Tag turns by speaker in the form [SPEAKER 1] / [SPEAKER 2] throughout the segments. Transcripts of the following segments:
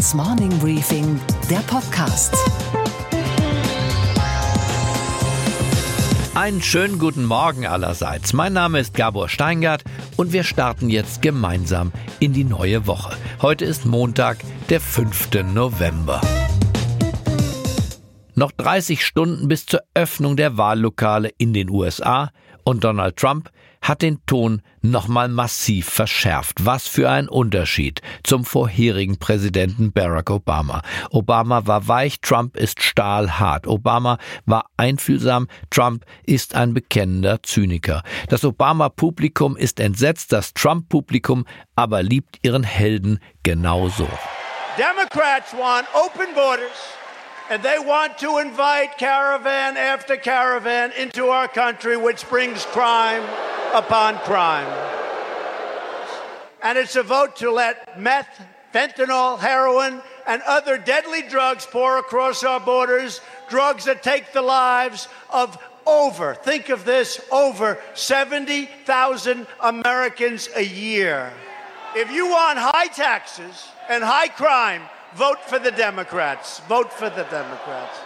[SPEAKER 1] Handelsblatts Morning Briefing, der Podcast.
[SPEAKER 2] Einen schönen guten Morgen allerseits. Mein Name ist Gabor Steingart und wir starten jetzt gemeinsam in die neue Woche. Heute ist Montag, der 5. November. Noch 30 Stunden bis zur Öffnung der Wahllokale in den USA und Donald Trump hat den Ton nochmal massiv verschärft. Was für ein Unterschied zum vorherigen Präsidenten Barack Obama. Obama war weich, Trump ist stahlhart. Obama war einfühlsam, Trump ist ein bekennender Zyniker. Das Obama-Publikum ist entsetzt, das Trump-Publikum aber liebt ihren Helden genauso.
[SPEAKER 3] Democrats want open borders. and they want to invite caravan after caravan into our country, which brings crime upon crime. And it's a vote to let meth, fentanyl, heroin, and other deadly drugs pour across our borders, drugs that take the lives of over, think of this, over 70,000 Americans a year. If you want high taxes and high crime, Vote for the Democrats. Vote for the Democrats.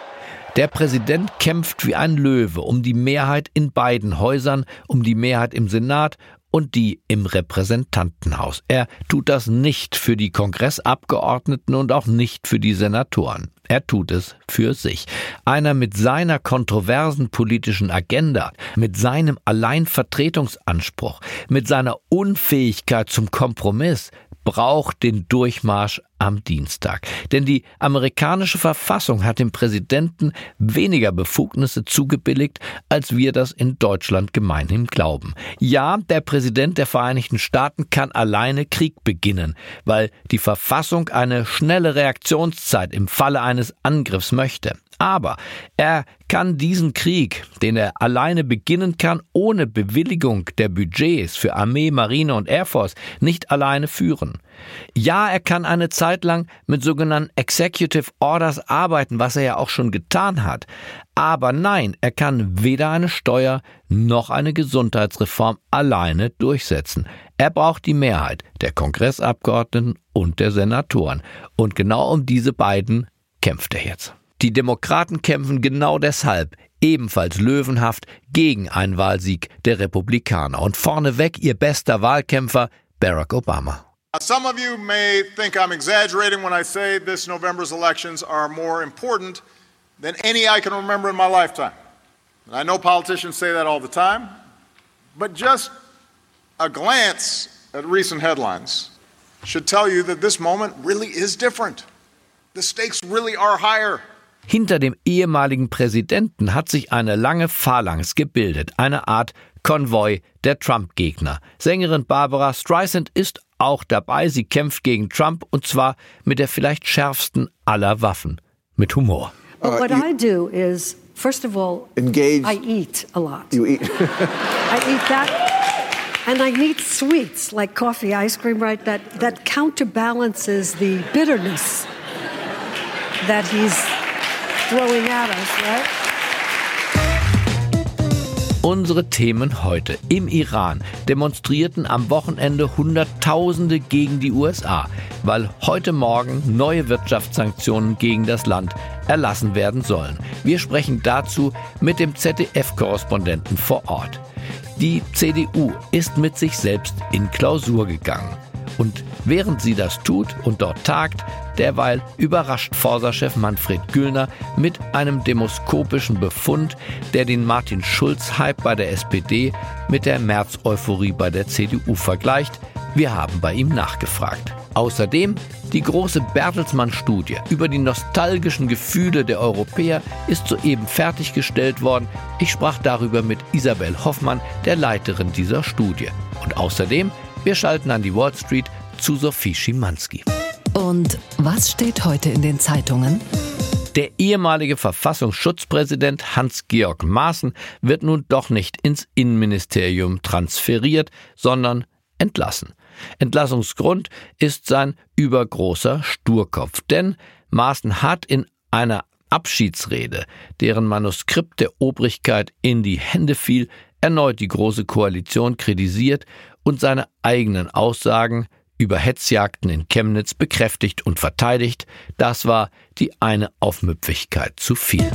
[SPEAKER 2] Der Präsident kämpft wie ein Löwe um die Mehrheit in beiden Häusern, um die Mehrheit im Senat und die im Repräsentantenhaus. Er tut das nicht für die Kongressabgeordneten und auch nicht für die Senatoren. Er tut es für sich. Einer mit seiner kontroversen politischen Agenda, mit seinem Alleinvertretungsanspruch, mit seiner Unfähigkeit zum Kompromiss, braucht den Durchmarsch am Dienstag. Denn die amerikanische Verfassung hat dem Präsidenten weniger Befugnisse zugebilligt, als wir das in Deutschland gemeinhin glauben. Ja, der Präsident der Vereinigten Staaten kann alleine Krieg beginnen, weil die Verfassung eine schnelle Reaktionszeit im Falle eines Angriffs möchte. Aber er kann diesen Krieg, den er alleine beginnen kann, ohne Bewilligung der Budgets für Armee, Marine und Air Force, nicht alleine führen. Ja, er kann eine Zeit lang mit sogenannten Executive Orders arbeiten, was er ja auch schon getan hat. Aber nein, er kann weder eine Steuer noch eine Gesundheitsreform alleine durchsetzen. Er braucht die Mehrheit der Kongressabgeordneten und der Senatoren. Und genau um diese beiden kämpft er jetzt. Die Demokraten kämpfen genau deshalb ebenfalls löwenhaft gegen einen Wahlsieg der Republikaner und vorneweg ihr bester Wahlkämpfer Barack Obama.
[SPEAKER 4] Some of you may think I'm exaggerating when I say this November's elections are more important than any I can remember in my lifetime. And I know politicians say that all the time, but just a glance at recent headlines should tell you that this moment really is different. The stakes really are higher.
[SPEAKER 2] Hinter dem ehemaligen Präsidenten hat sich eine lange Phalanx gebildet, eine Art Konvoi der Trump-Gegner. Sängerin Barbara Streisand ist auch dabei. Sie kämpft gegen Trump und zwar mit der vielleicht schärfsten aller Waffen, mit Humor.
[SPEAKER 5] Well, what I do is, first of all, engage. I eat a lot. You eat. I eat that. And I need sweets like coffee, ice cream, right? That, that counterbalances the bitterness that he's throwing at us, right?
[SPEAKER 2] Unsere Themen heute. Im Iran demonstrierten am Wochenende Hunderttausende gegen die USA, weil heute Morgen neue Wirtschaftssanktionen gegen das Land erlassen werden sollen. Wir sprechen dazu mit dem ZDF-Korrespondenten vor Ort. Die CDU ist mit sich selbst in Klausur gegangen. Und während sie das tut und dort tagt, derweil überrascht Forsa-Chef Manfred Güllner mit einem demoskopischen Befund, der den Martin Schulz-Hype bei der SPD mit der März-Euphorie bei der CDU vergleicht. Wir haben bei ihm nachgefragt. Außerdem die große Bertelsmann-Studie über die nostalgischen Gefühle der Europäer ist soeben fertiggestellt worden. Ich sprach darüber mit Isabel Hoffmann, der Leiterin dieser Studie. Und außerdem wir schalten an die Wall Street zu Sophie Schimanski.
[SPEAKER 1] Und was steht heute in den Zeitungen?
[SPEAKER 2] Der ehemalige Verfassungsschutzpräsident Hans-Georg Maaßen wird nun doch nicht ins Innenministerium transferiert, sondern entlassen. Entlassungsgrund ist sein übergroßer Sturkopf, denn Maaßen hat in einer Abschiedsrede, deren Manuskript der Obrigkeit in die Hände fiel, erneut die Große Koalition kritisiert und seine eigenen Aussagen über Hetzjagden in Chemnitz bekräftigt und verteidigt. Das war die eine Aufmüpfigkeit zu viel.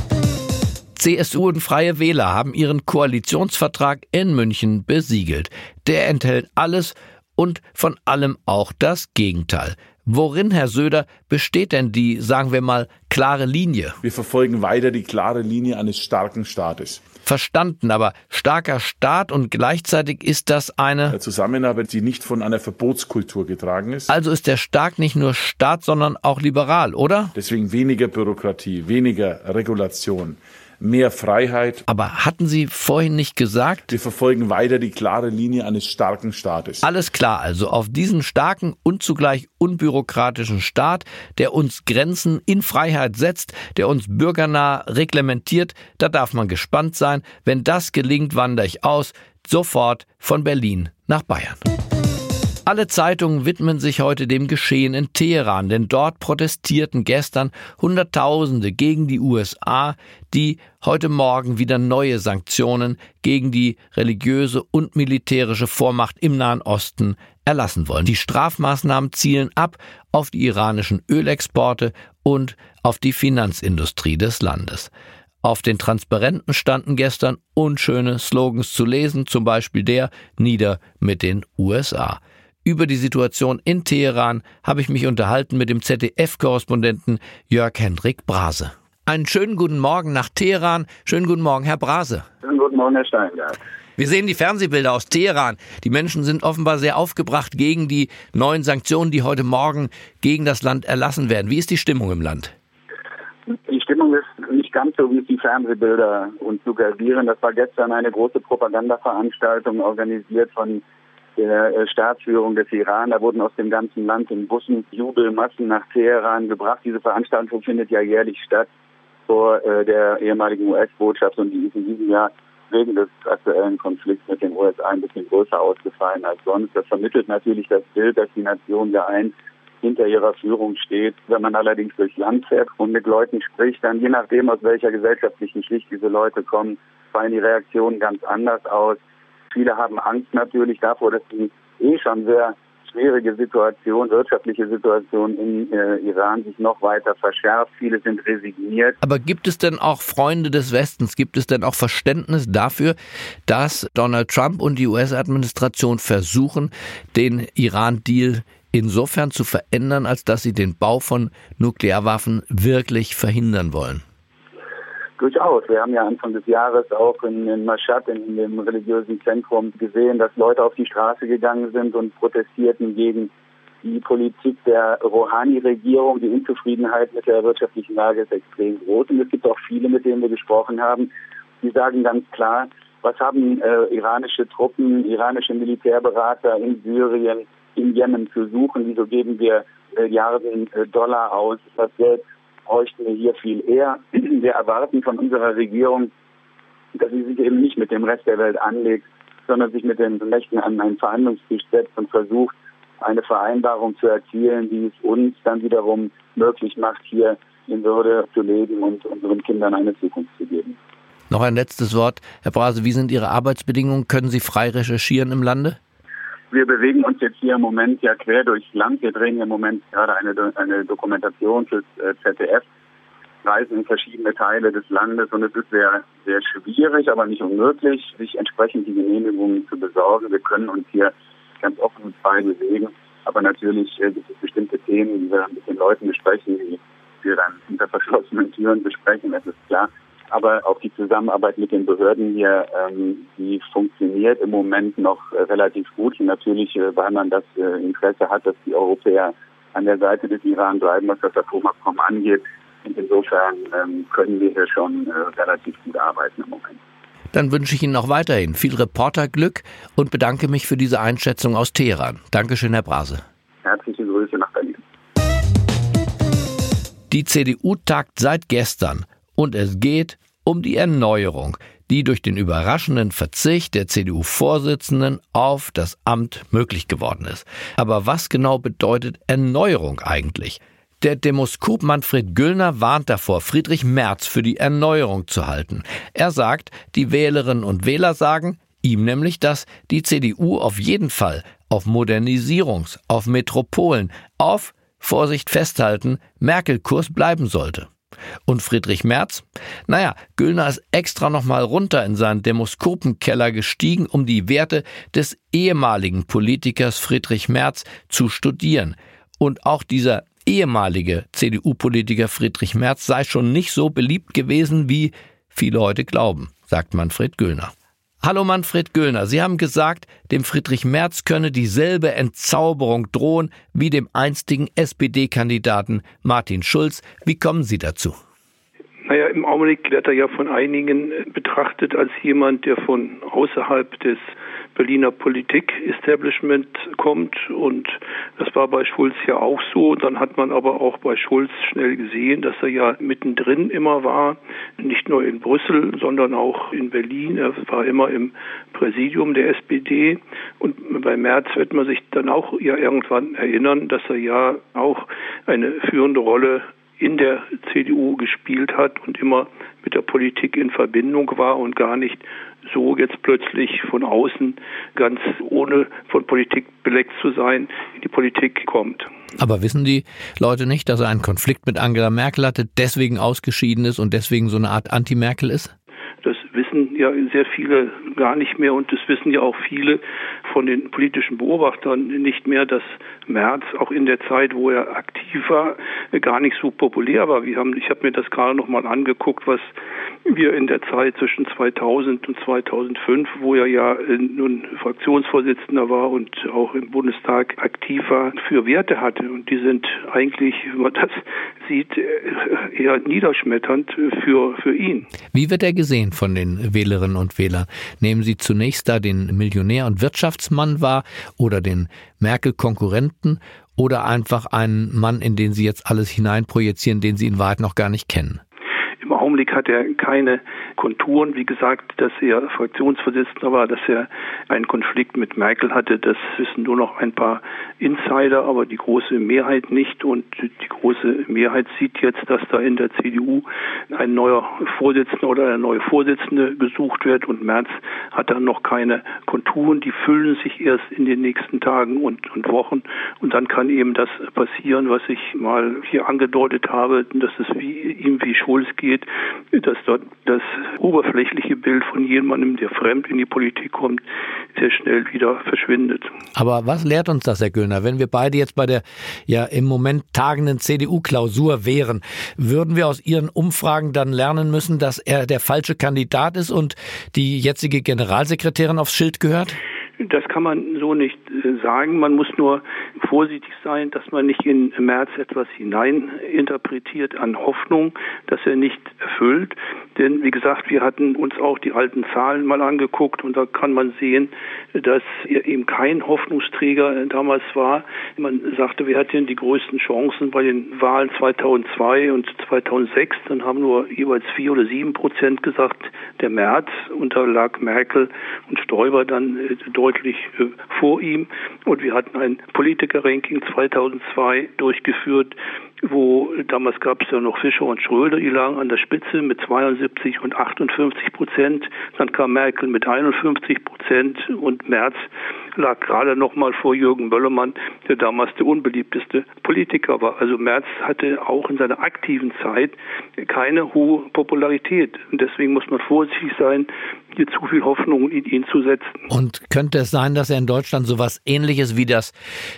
[SPEAKER 2] CSU und Freie Wähler haben ihren Koalitionsvertrag in München besiegelt. Der enthält alles und von allem auch das Gegenteil. Worin, Herr Söder, besteht denn die, sagen wir mal, klare Linie?
[SPEAKER 6] Wir verfolgen weiter die klare Linie eines starken Staates.
[SPEAKER 2] Verstanden, aber starker Staat und gleichzeitig ist das eine
[SPEAKER 6] Zusammenarbeit, die nicht von einer Verbotskultur getragen ist.
[SPEAKER 2] Also ist der Staat nicht nur Staat, sondern auch liberal, oder?
[SPEAKER 6] Deswegen weniger Bürokratie, weniger Regulation, mehr Freiheit.
[SPEAKER 2] Aber hatten Sie vorhin nicht gesagt?
[SPEAKER 6] Wir verfolgen weiter die klare Linie eines starken Staates.
[SPEAKER 2] Alles klar, also auf diesen starken und zugleich unbürokratischen Staat, der uns Grenzen in Freiheit setzt, der uns bürgernah reglementiert, da darf man gespannt sein. Wenn das gelingt, wandere ich aus, sofort von Berlin nach Bayern. Alle Zeitungen widmen sich heute dem Geschehen in Teheran, denn dort protestierten gestern Hunderttausende gegen die USA, die heute Morgen wieder neue Sanktionen gegen die religiöse und militärische Vormacht im Nahen Osten erlassen wollen. Die Strafmaßnahmen zielen ab auf die iranischen Ölexporte und auf die Finanzindustrie des Landes. Auf den Transparenten standen gestern unschöne Slogans zu lesen, zum Beispiel der Nieder mit den USA. Über die Situation in Teheran habe ich mich unterhalten mit dem ZDF-Korrespondenten Jörg Hendrik Brase. Einen schönen guten Morgen nach Teheran. Schönen guten Morgen, Herr Brase.
[SPEAKER 7] Schönen guten Morgen, Herr Steingart.
[SPEAKER 2] Wir sehen die Fernsehbilder aus Teheran. Die Menschen sind offenbar sehr aufgebracht gegen die neuen Sanktionen, die heute Morgen gegen das Land erlassen werden. Wie ist die Stimmung im Land?
[SPEAKER 7] Die Stimmung ist nicht ganz so, wie es die Fernsehbilder uns suggerieren. Das war gestern eine große Propagandaveranstaltung organisiert von der äh, Staatsführung des Iran. Da wurden aus dem ganzen Land in Bussen Jubelmassen nach Teheran gebracht. Diese Veranstaltung findet ja jährlich statt vor äh, der ehemaligen US-Botschaft und die ist in diesem Jahr wegen des aktuellen Konflikts mit den USA ein bisschen größer ausgefallen als sonst. Das vermittelt natürlich das Bild, dass die Nation ja eins hinter ihrer Führung steht. Wenn man allerdings durchs Land fährt und mit Leuten spricht, dann je nachdem, aus welcher gesellschaftlichen Schicht diese Leute kommen, fallen die Reaktionen ganz anders aus. Viele haben Angst natürlich davor, dass die eh schon sehr schwierige Situation, wirtschaftliche Situation in äh, Iran sich noch weiter verschärft. Viele sind resigniert.
[SPEAKER 2] Aber gibt es denn auch Freunde des Westens? Gibt es denn auch Verständnis dafür, dass Donald Trump und die US-Administration versuchen, den Iran-Deal insofern zu verändern, als dass sie den Bau von Nuklearwaffen wirklich verhindern wollen?
[SPEAKER 7] Durchaus. Wir haben ja Anfang des Jahres auch in, in Mashhad, in dem religiösen Zentrum, gesehen, dass Leute auf die Straße gegangen sind und protestierten gegen die Politik der Rouhani-Regierung. Die Unzufriedenheit mit der wirtschaftlichen Lage ist extrem groß. Und es gibt auch viele, mit denen wir gesprochen haben, die sagen ganz klar, was haben äh, iranische Truppen, iranische Militärberater in Syrien, in Jemen zu suchen? Wieso geben wir Milliarden äh, Dollar aus? Das Geld bräuchten wir hier viel eher. Wir erwarten von unserer Regierung, dass sie sich eben nicht mit dem Rest der Welt anlegt, sondern sich mit den Mächten an einen Verhandlungstisch setzt und versucht, eine Vereinbarung zu erzielen, die es uns dann wiederum möglich macht, hier in Würde zu leben und unseren Kindern eine Zukunft zu geben.
[SPEAKER 2] Noch ein letztes Wort. Herr Brase, wie sind Ihre Arbeitsbedingungen? Können Sie frei recherchieren im Lande?
[SPEAKER 7] Wir bewegen uns jetzt hier im Moment ja quer durchs Land. Wir drehen im Moment gerade eine, eine Dokumentation fürs äh, ZDF, reisen in verschiedene Teile des Landes und es ist sehr, sehr schwierig, aber nicht unmöglich, sich entsprechend die Genehmigungen zu besorgen. Wir können uns hier ganz offen und frei bewegen, aber natürlich äh, gibt es bestimmte Themen, die wir mit den Leuten besprechen, die wir dann hinter verschlossenen Türen besprechen, das ist klar. Aber auch die Zusammenarbeit mit den Behörden hier, ähm, die funktioniert im Moment noch äh, relativ gut. Und natürlich, äh, weil man das äh, Interesse hat, dass die Europäer an der Seite des Iran bleiben, was das Atomabkommen angeht. Und insofern ähm, können wir hier schon äh, relativ gut arbeiten im Moment.
[SPEAKER 2] Dann wünsche ich Ihnen noch weiterhin viel Reporterglück und bedanke mich für diese Einschätzung aus Teheran. Dankeschön, Herr Brase.
[SPEAKER 7] Herzliche Grüße nach Berlin.
[SPEAKER 2] Die CDU tagt seit gestern und es geht um die Erneuerung, die durch den überraschenden Verzicht der CDU-Vorsitzenden auf das Amt möglich geworden ist. Aber was genau bedeutet Erneuerung eigentlich? Der Demoskop Manfred Güllner warnt davor, Friedrich Merz für die Erneuerung zu halten. Er sagt, die Wählerinnen und Wähler sagen, ihm nämlich, dass die CDU auf jeden Fall auf Modernisierungs-, auf Metropolen, auf, Vorsicht festhalten, Merkel-Kurs bleiben sollte. Und Friedrich Merz? Naja, Güllner ist extra nochmal runter in seinen Demoskopenkeller gestiegen, um die Werte des ehemaligen Politikers Friedrich Merz zu studieren. Und auch dieser ehemalige CDU-Politiker Friedrich Merz sei schon nicht so beliebt gewesen, wie viele heute glauben, sagt Manfred Güllner. Hallo Manfred Göllner, Sie haben gesagt, dem Friedrich Merz könne dieselbe Entzauberung drohen wie dem einstigen SPD-Kandidaten Martin Schulz. Wie kommen Sie dazu?
[SPEAKER 8] Naja, im Augenblick wird er ja von einigen betrachtet als jemand, der von außerhalb des Berliner Politik-Establishment kommt. Und das war bei Schulz ja auch so. Dann hat man aber auch bei Schulz schnell gesehen, dass er ja mittendrin immer war, nicht nur in Brüssel, sondern auch in Berlin. Er war immer im Präsidium der SPD. Und bei Merz wird man sich dann auch ja irgendwann erinnern, dass er ja auch eine führende Rolle in der CDU gespielt hat und immer mit der Politik in Verbindung war und gar nicht so jetzt plötzlich von außen ganz ohne von Politik beleckt zu sein in die Politik kommt.
[SPEAKER 2] Aber wissen die Leute nicht, dass er einen Konflikt mit Angela Merkel hatte, deswegen ausgeschieden ist und deswegen so eine Art Anti-Merkel ist?
[SPEAKER 8] Das wissen ja sehr viele gar nicht mehr und das wissen ja auch viele von den politischen Beobachtern nicht mehr, dass Merz auch in der Zeit, wo er aktiv war, gar nicht so populär war. Wir haben, ich habe mir das gerade noch mal angeguckt, was wir in der Zeit zwischen 2000 und 2005, wo er ja nun Fraktionsvorsitzender war und auch im Bundestag aktiv war, für Werte hatte. Und die sind eigentlich, wenn man das sieht, eher niederschmetternd für, für ihn.
[SPEAKER 2] Wie wird er gesehen von den Wählerinnen und Wählern? Nehmen Sie zunächst da den Millionär und Wirtschaftsmann wahr oder den Merkel-Konkurrenten oder einfach einen Mann, in den Sie jetzt alles hineinprojizieren, den Sie in Wahrheit noch gar nicht kennen?
[SPEAKER 8] Augenblick hat er keine Konturen. Wie gesagt, dass er Fraktionsvorsitzender war, dass er einen Konflikt mit Merkel hatte, das wissen nur noch ein paar Insider, aber die große Mehrheit nicht. Und die große Mehrheit sieht jetzt, dass da in der CDU ein neuer Vorsitzender oder eine neue Vorsitzende gesucht wird und Merz hat dann noch keine Konturen. Die füllen sich erst in den nächsten Tagen und, und Wochen und dann kann eben das passieren, was ich mal hier angedeutet habe, dass es wie, ihm wie Schulz geht, dass dort das oberflächliche Bild von jemandem, der fremd in die Politik kommt, sehr schnell wieder verschwindet.
[SPEAKER 2] Aber was lehrt uns das, Herr Göllner? Wenn wir beide jetzt bei der ja im Moment tagenden CDU-Klausur wären, würden wir aus Ihren Umfragen dann lernen müssen, dass er der falsche Kandidat ist und die jetzige Generalsekretärin aufs Schild gehört?
[SPEAKER 8] Das kann man so nicht äh, sagen. Man muss nur vorsichtig sein, dass man nicht in März etwas hineininterpretiert an Hoffnung, dass er nicht erfüllt. Denn wie gesagt, wir hatten uns auch die alten Zahlen mal angeguckt und da kann man sehen, dass er eben kein Hoffnungsträger damals war. Man sagte, wir hatten die größten Chancen bei den Wahlen 2002 und 2006. Dann haben nur jeweils vier oder sieben Prozent gesagt, der März. Und da lag Merkel und Stoiber dann äh, deutlich äh, vor ihm. Und wir hatten ein Politiker-Ranking 2002 durchgeführt, wo damals gab es ja noch Fischer und Schröder, die lagen an der Spitze mit 72 und 58 Prozent. Dann kam Merkel mit 51 Prozent und Merz lag gerade noch mal vor Jürgen Böllermann, der damals der unbeliebteste Politiker war. Also Merz hatte auch in seiner aktiven Zeit keine hohe Popularität. Und deswegen muss man vorsichtig sein, hier zu viel Hoffnung in ihn zu setzen.
[SPEAKER 2] Und könnte es sein, dass er in Deutschland so sowas ähnliches wie das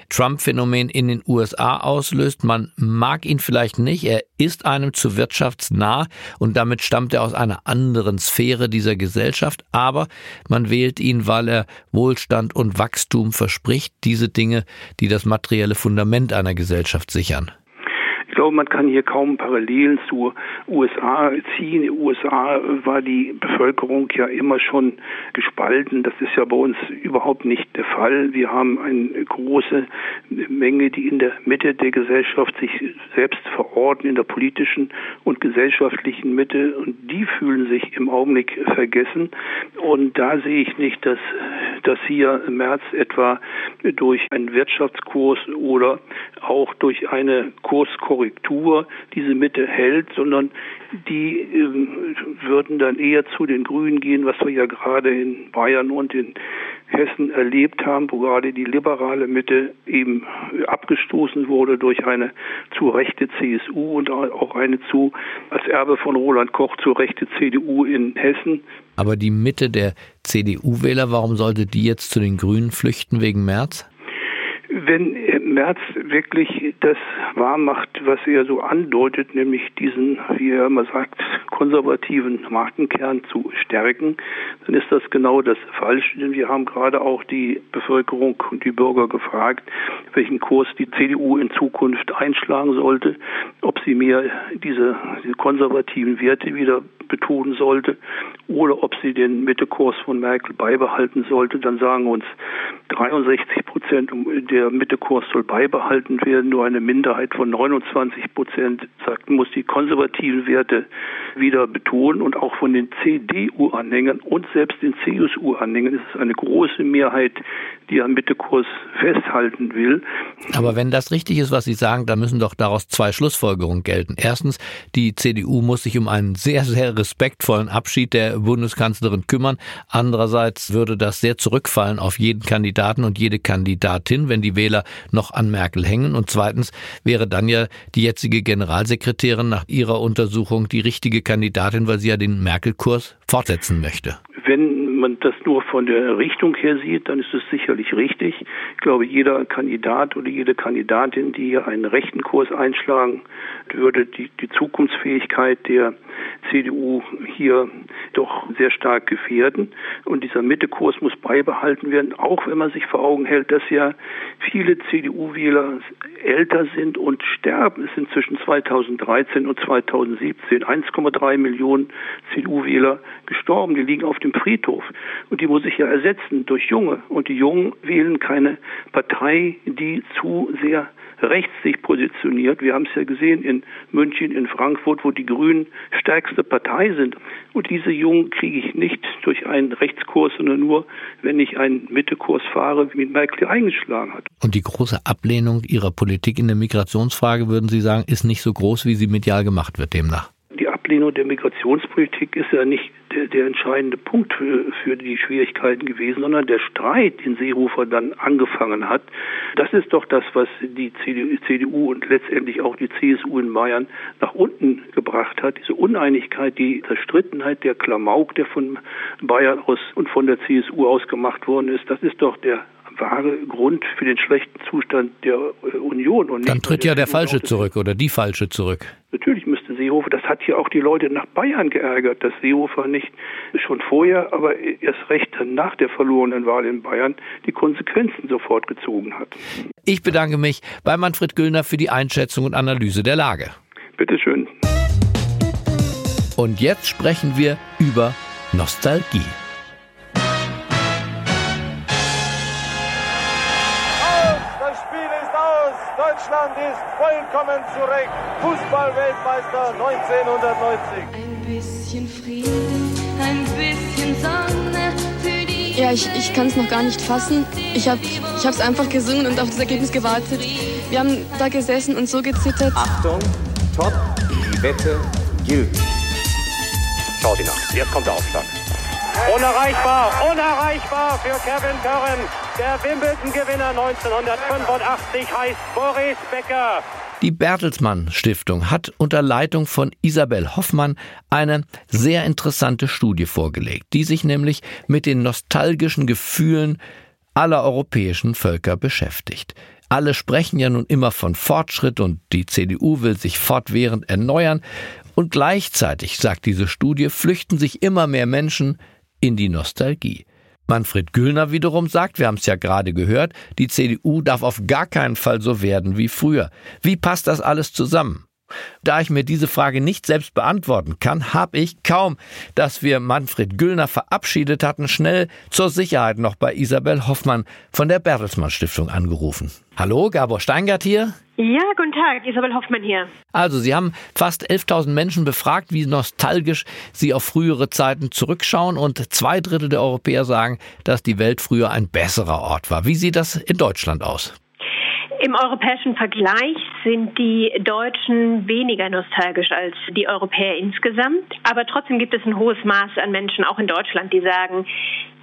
[SPEAKER 2] Trump-Phänomen in den USA auslöst? Man mag ihn vielleicht nicht, er ist einem zu wirtschaftsnah und damit stammt er aus einer anderen Sphäre dieser Gesellschaft, aber man wählt ihn, weil er Wohlstand und Wachstum verspricht, diese Dinge, die das materielle Fundament einer Gesellschaft sichern.
[SPEAKER 8] Ich glaube, man kann hier kaum Parallelen zu USA ziehen. In den USA war die Bevölkerung ja immer schon gespalten. Das ist ja bei uns überhaupt nicht der Fall. Wir haben eine große Menge, die in der Mitte der Gesellschaft sich selbst verorten, in der politischen und gesellschaftlichen Mitte. Und die fühlen sich im Augenblick vergessen. Und da sehe ich nicht, dass, dass hier im März etwa durch einen Wirtschaftskurs oder auch durch eine Kurskorrektur diese Mitte hält, sondern die äh, würden dann eher zu den Grünen gehen, was wir ja gerade in Bayern und in Hessen erlebt haben, wo gerade die liberale Mitte eben abgestoßen wurde durch eine zu rechte CSU und auch eine zu, als Erbe von Roland Koch, zu rechte CDU in Hessen.
[SPEAKER 2] Aber die Mitte der CDU-Wähler, warum sollte die jetzt zu den Grünen flüchten wegen März?
[SPEAKER 8] wenn Merz wirklich das wahrmacht, was er so andeutet, nämlich diesen, wie er immer sagt, konservativen Markenkern zu stärken, dann ist das genau das Falsche. Denn wir haben gerade auch die Bevölkerung und die Bürger gefragt, welchen Kurs die CDU in Zukunft einschlagen sollte, ob sie mehr diese, diese konservativen Werte wieder betonen sollte oder ob sie den Mittekurs von Merkel beibehalten sollte. Dann sagen uns 63 Prozent der Mittekurs soll beibehalten werden. Nur eine Minderheit von 29 Prozent sagt, muss die konservativen Werte wieder betonen. Und auch von den CDU-Anhängern und selbst den CSU-Anhängern ist es eine große Mehrheit, die am Mittekurs festhalten will.
[SPEAKER 2] Aber wenn das richtig ist, was Sie sagen, dann müssen doch daraus zwei Schlussfolgerungen gelten. Erstens, die CDU muss sich um einen sehr, sehr respektvollen Abschied der Bundeskanzlerin kümmern. Andererseits würde das sehr zurückfallen auf jeden Kandidaten und jede Kandidatin, wenn die Wähler noch an Merkel hängen. Und zweitens wäre dann ja die jetzige Generalsekretärin nach ihrer Untersuchung die richtige Kandidatin, weil sie ja den Merkel-Kurs fortsetzen möchte.
[SPEAKER 8] Wenn man das nur von der Richtung her sieht, dann ist es sicherlich richtig. Ich glaube, jeder Kandidat oder jede Kandidatin, die hier einen rechten Kurs einschlagen, würde die, die Zukunftsfähigkeit der CDU hier doch sehr stark gefährden. Und dieser Mittekurs muss beibehalten werden, auch wenn man sich vor Augen hält, dass ja viele CDU-Wähler älter sind und sterben. Es sind zwischen 2013 und 2017 1,3 Millionen CDU-Wähler gestorben. Die liegen auf dem Friedhof. Und die muss ich ja ersetzen durch Junge. Und die Jungen wählen keine Partei, die zu sehr rechts sich positioniert. Wir haben es ja gesehen in München, in Frankfurt, wo die Grünen stärkste Partei sind. Und diese Jungen kriege ich nicht durch einen Rechtskurs, sondern nur, wenn ich einen Mittekurs fahre, wie Merkel eingeschlagen hat.
[SPEAKER 2] Und die große Ablehnung Ihrer Politik in der Migrationsfrage, würden Sie sagen, ist nicht so groß, wie sie medial gemacht wird demnach?
[SPEAKER 8] Die Ablehnung der Migrationspolitik ist ja nicht der, der entscheidende Punkt für, für, die Schwierigkeiten gewesen, sondern der Streit, den Seehofer dann angefangen hat. Das ist doch das, was die CDU, CDU und letztendlich auch die CSU in Bayern nach unten gebracht hat. Diese Uneinigkeit, die Zerstrittenheit, der Klamauk, der von Bayern aus und von der CSU aus gemacht worden ist, das ist doch der wahre Grund für den schlechten Zustand der äh, Union.
[SPEAKER 2] Und Dann tritt ja der Falsche zurück oder die Falsche zurück.
[SPEAKER 8] Natürlich Seehofer, das hat ja auch die Leute nach Bayern geärgert, dass Seehofer nicht schon vorher, aber erst recht nach der verlorenen Wahl in Bayern die Konsequenzen sofort gezogen hat.
[SPEAKER 2] Ich bedanke mich bei Manfred Güllner für die Einschätzung und Analyse der Lage.
[SPEAKER 8] Bitteschön.
[SPEAKER 2] Und jetzt sprechen wir über Nostalgie.
[SPEAKER 9] Ist vollkommen zu Recht Fußballweltmeister 1990.
[SPEAKER 10] Ein bisschen Frieden, ein bisschen Sonne für die.
[SPEAKER 11] Ja, ich, ich kann es noch gar nicht fassen. Ich habe es einfach gesungen und auf das Ergebnis gewartet. Wir haben da gesessen und so gezittert.
[SPEAKER 12] Achtung, top, die Wette gilt.
[SPEAKER 13] Schau sie nach. Jetzt kommt der Aufschlag.
[SPEAKER 9] Unerreichbar, unerreichbar für Kevin Curran. Der Wimbledon-Gewinner 1985 heißt Boris Becker.
[SPEAKER 2] Die Bertelsmann Stiftung hat unter Leitung von Isabel Hoffmann eine sehr interessante Studie vorgelegt, die sich nämlich mit den nostalgischen Gefühlen aller europäischen Völker beschäftigt. Alle sprechen ja nun immer von Fortschritt und die CDU will sich fortwährend erneuern. Und gleichzeitig, sagt diese Studie, flüchten sich immer mehr Menschen in die Nostalgie. Manfred Güllner wiederum sagt, wir haben es ja gerade gehört, die CDU darf auf gar keinen Fall so werden wie früher. Wie passt das alles zusammen? Da ich mir diese Frage nicht selbst beantworten kann, habe ich kaum, dass wir Manfred Güllner verabschiedet hatten, schnell zur Sicherheit noch bei Isabel Hoffmann von der Bertelsmann Stiftung angerufen. Hallo, Gabor Steingart hier.
[SPEAKER 14] Ja, guten Tag, Isabel Hoffmann hier.
[SPEAKER 2] Also, Sie haben fast 11.000 Menschen befragt, wie nostalgisch sie auf frühere Zeiten zurückschauen und zwei Drittel der Europäer sagen, dass die Welt früher ein besserer Ort war. Wie sieht das in Deutschland aus?
[SPEAKER 14] Im europäischen Vergleich sind die Deutschen weniger nostalgisch als die Europäer insgesamt. Aber trotzdem gibt es ein hohes Maß an Menschen, auch in Deutschland, die sagen,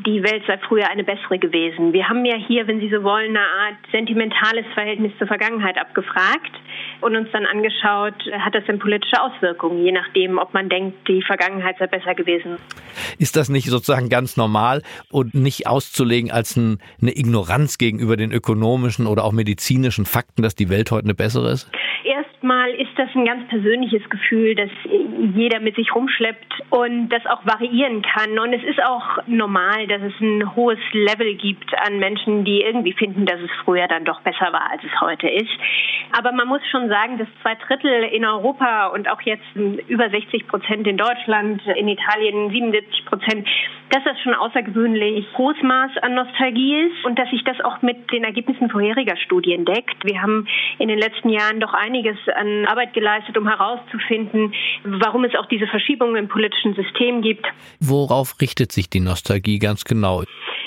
[SPEAKER 14] die Welt sei früher eine bessere gewesen. Wir haben ja hier, wenn Sie so wollen, eine Art sentimentales Verhältnis zur Vergangenheit abgefragt und uns dann angeschaut, hat das denn politische Auswirkungen, je nachdem, ob man denkt, die Vergangenheit sei besser gewesen.
[SPEAKER 2] Ist das nicht sozusagen ganz normal und nicht auszulegen als ein, eine Ignoranz gegenüber den ökonomischen oder auch medizinischen Fakten, dass die Welt heute eine bessere ist?
[SPEAKER 14] Erstmal ist das ein ganz persönliches Gefühl, das jeder mit sich rumschleppt und das auch variieren kann. Und es ist auch normal, dass es ein hohes Level gibt an Menschen, die irgendwie finden, dass es früher dann doch besser war, als es heute ist. Aber man muss schon sagen, dass zwei Drittel in Europa und auch jetzt über 60 Prozent in Deutschland, in Italien 77 Prozent, dass das schon außergewöhnlich hohes Maß an Nostalgie ist und dass sich das auch mit den Ergebnissen vorheriger Studien deckt. Wir haben in den letzten Jahren doch einiges an Arbeit geleistet, um herauszufinden, warum es auch diese Verschiebungen im politischen System gibt.
[SPEAKER 2] Worauf richtet sich die Nostalgie ganz genau?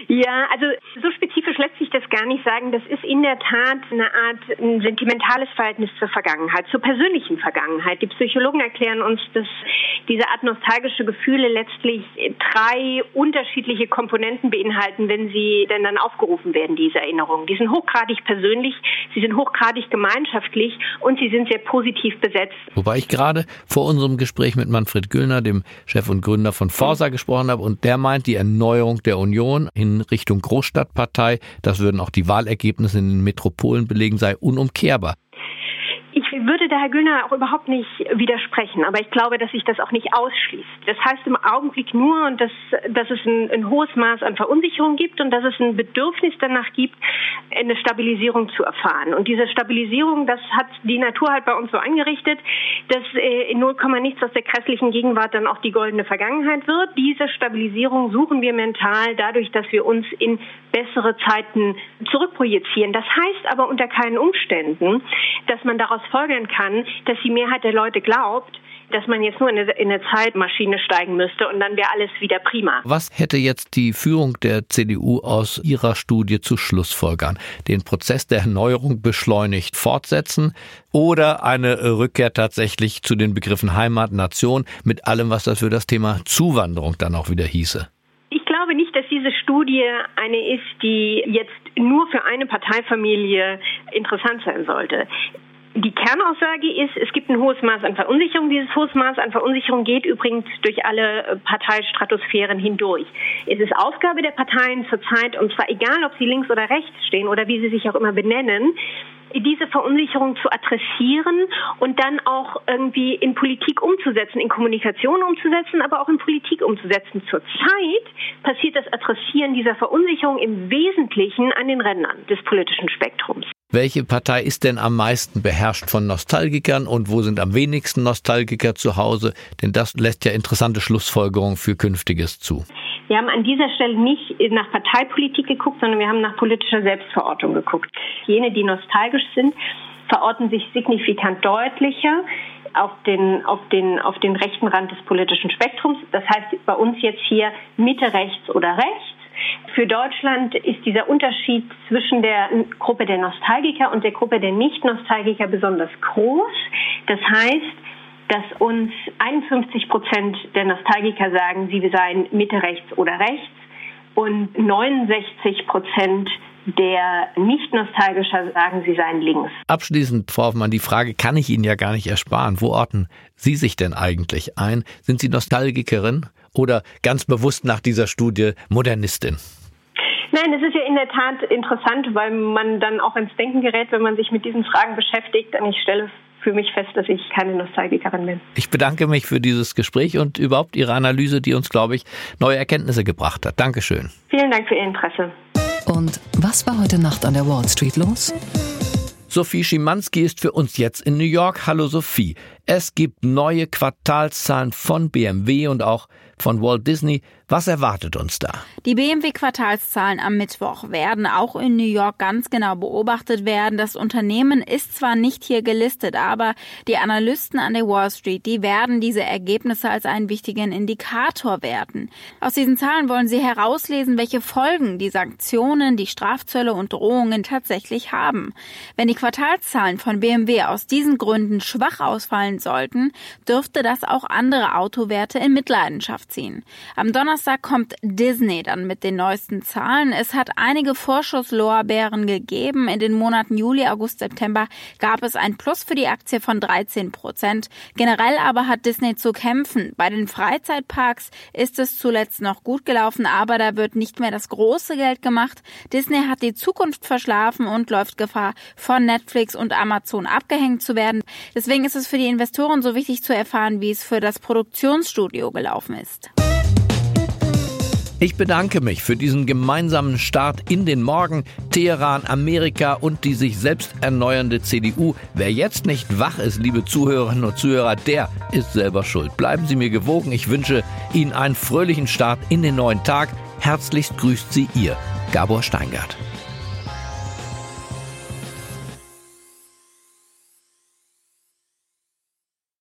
[SPEAKER 14] Ja, also so spezifisch lässt sich das gar nicht sagen. Das ist in der Tat eine Art ein sentimentales Verhältnis zur Vergangenheit, zur persönlichen Vergangenheit. Die Psychologen erklären uns, dass diese Art nostalgische Gefühle letztlich drei unterschiedliche Komponenten beinhalten, wenn sie denn dann aufgerufen werden, diese Erinnerungen. Die sind hochgradig persönlich, sie sind hochgradig gemeinschaftlich und sie sind sehr positiv besetzt.
[SPEAKER 2] Wobei ich gerade vor unserem Gespräch mit Manfred Güllner, dem Chef und Gründer von Forsa, gesprochen habe und der meint, die Erneuerung der Union Richtung Großstadtpartei, das würden auch die Wahlergebnisse in den Metropolen belegen, sei unumkehrbar.
[SPEAKER 14] Ich würde der Herr Güllner auch überhaupt nicht widersprechen, aber ich glaube, dass sich das auch nicht ausschließt. Das heißt im Augenblick nur, dass, dass es ein, ein hohes Maß an Verunsicherung gibt und dass es ein Bedürfnis danach gibt, eine Stabilisierung zu erfahren. Und diese Stabilisierung, das hat die Natur halt bei uns so eingerichtet, dass äh, in 0, nichts aus der grässlichen Gegenwart dann auch die goldene Vergangenheit wird. Diese Stabilisierung suchen wir mental dadurch, dass wir uns in bessere Zeiten zurückprojizieren. Das heißt aber unter keinen Umständen, dass man daraus folgern kann, dass die Mehrheit der Leute glaubt, dass man jetzt nur in eine, in eine Zeitmaschine steigen müsste und dann wäre alles wieder prima.
[SPEAKER 2] Was hätte jetzt die Führung der CDU aus ihrer Studie zu Schlussfolgern? Den Prozess der Erneuerung beschleunigt fortsetzen oder eine Rückkehr tatsächlich zu den Begriffen Heimat, Nation mit allem, was das für das Thema Zuwanderung dann auch wieder hieße?
[SPEAKER 14] Ich glaube nicht, dass diese Studie eine ist, die jetzt nur für eine Parteifamilie interessant sein sollte. Die Kernaussage ist, es gibt ein hohes Maß an Verunsicherung. Dieses hohes Maß an Verunsicherung geht übrigens durch alle Parteistratosphären hindurch. Es ist Aufgabe der Parteien zurzeit, und zwar egal, ob sie links oder rechts stehen oder wie sie sich auch immer benennen, diese Verunsicherung zu adressieren und dann auch irgendwie in Politik umzusetzen, in Kommunikation umzusetzen, aber auch in Politik umzusetzen. Zurzeit passiert das Adressieren dieser Verunsicherung im Wesentlichen an den Rändern des politischen Spektrums.
[SPEAKER 2] Welche Partei ist denn am meisten beherrscht von Nostalgikern und wo sind am wenigsten Nostalgiker zu Hause? Denn das lässt ja interessante Schlussfolgerungen für Künftiges zu.
[SPEAKER 14] Wir haben an dieser Stelle nicht nach Parteipolitik geguckt, sondern wir haben nach politischer Selbstverortung geguckt. Jene, die nostalgisch sind, verorten sich signifikant deutlicher auf den, auf den, auf den rechten Rand des politischen Spektrums. Das heißt bei uns jetzt hier Mitte rechts oder rechts. Für Deutschland ist dieser Unterschied zwischen der Gruppe der Nostalgiker und der Gruppe der Nicht-Nostalgiker besonders groß. Das heißt, dass uns 51 Prozent der Nostalgiker sagen, sie seien Mitte rechts oder rechts und 69 Prozent der Nicht-Nostalgischer sagen, sie seien links.
[SPEAKER 2] Abschließend, Frau Hoffmann, die Frage kann ich Ihnen ja gar nicht ersparen. Wo orten Sie sich denn eigentlich ein? Sind Sie Nostalgikerin oder ganz bewusst nach dieser Studie Modernistin?
[SPEAKER 14] Nein, das ist ja in der Tat interessant, weil man dann auch ins Denken gerät, wenn man sich mit diesen Fragen beschäftigt. Und ich stelle für mich fest, dass ich keine Nostalgikerin bin.
[SPEAKER 2] Ich bedanke mich für dieses Gespräch und überhaupt Ihre Analyse, die uns, glaube ich, neue Erkenntnisse gebracht hat. Dankeschön.
[SPEAKER 14] Vielen Dank für Ihr Interesse.
[SPEAKER 1] Und was war heute Nacht an der Wall Street los?
[SPEAKER 2] Sophie Schimanski ist für uns jetzt in New York. Hallo Sophie. Es gibt neue Quartalszahlen von BMW und auch von Walt Disney. Was erwartet uns da?
[SPEAKER 15] Die BMW-Quartalszahlen am Mittwoch werden auch in New York ganz genau beobachtet werden. Das Unternehmen ist zwar nicht hier gelistet, aber die Analysten an der Wall Street, die werden diese Ergebnisse als einen wichtigen Indikator werten. Aus diesen Zahlen wollen sie herauslesen, welche Folgen die Sanktionen, die Strafzölle und Drohungen tatsächlich haben. Wenn die Quartalszahlen von BMW aus diesen Gründen schwach ausfallen sollten, dürfte das auch andere Autowerte in Mitleidenschaft ziehen. Am Donnerstag kommt Disney dann mit den neuesten Zahlen. Es hat einige Vorschusslorbeeren gegeben. In den Monaten Juli, August, September gab es ein Plus für die Aktie von 13 Prozent. Generell aber hat Disney zu kämpfen. Bei den Freizeitparks ist es zuletzt noch gut gelaufen, aber da wird nicht mehr das große Geld gemacht. Disney hat die Zukunft verschlafen und läuft Gefahr, von Netflix und Amazon abgehängt zu werden. Deswegen ist es für die Investoren so wichtig zu erfahren, wie es für das Produktionsstudio gelaufen ist.
[SPEAKER 2] Ich bedanke mich für diesen gemeinsamen Start in den Morgen. Teheran, Amerika und die sich selbst erneuernde CDU. Wer jetzt nicht wach ist, liebe Zuhörerinnen und Zuhörer, der ist selber schuld. Bleiben Sie mir gewogen. Ich wünsche Ihnen einen fröhlichen Start in den neuen Tag. Herzlichst grüßt Sie Ihr Gabor Steingart.